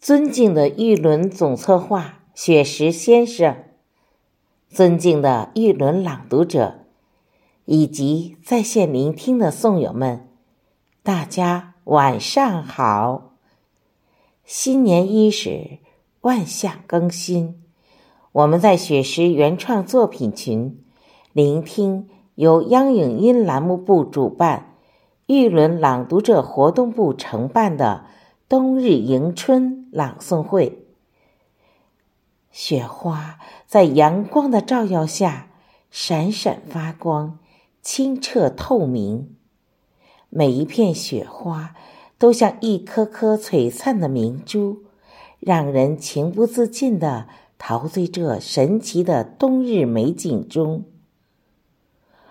尊敬的玉轮总策划雪石先生，尊敬的玉轮朗读者，以及在线聆听的诵友们，大家晚上好！新年伊始，万象更新，我们在雪石原创作品群聆听由央影音栏目部主办、玉轮朗读者活动部承办的。冬日迎春朗诵会，雪花在阳光的照耀下闪闪发光，清澈透明。每一片雪花都像一颗颗璀璨的明珠，让人情不自禁地陶醉这神奇的冬日美景中。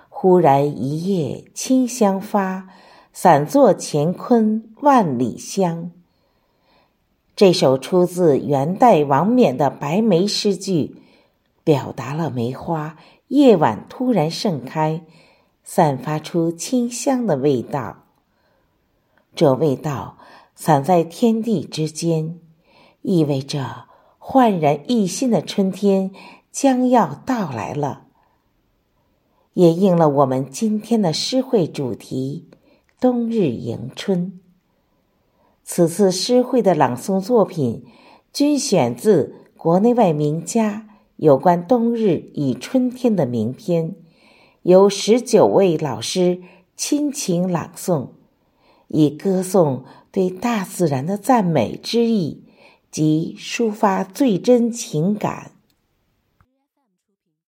忽然一夜清香发，散作乾坤万里香。这首出自元代王冕的白梅诗句，表达了梅花夜晚突然盛开，散发出清香的味道。这味道散在天地之间，意味着焕然一新的春天将要到来了，也应了我们今天的诗会主题——冬日迎春。此次诗会的朗诵作品均选自国内外名家有关冬日与春天的名篇，由十九位老师亲情朗诵，以歌颂对大自然的赞美之意及抒发最真情感。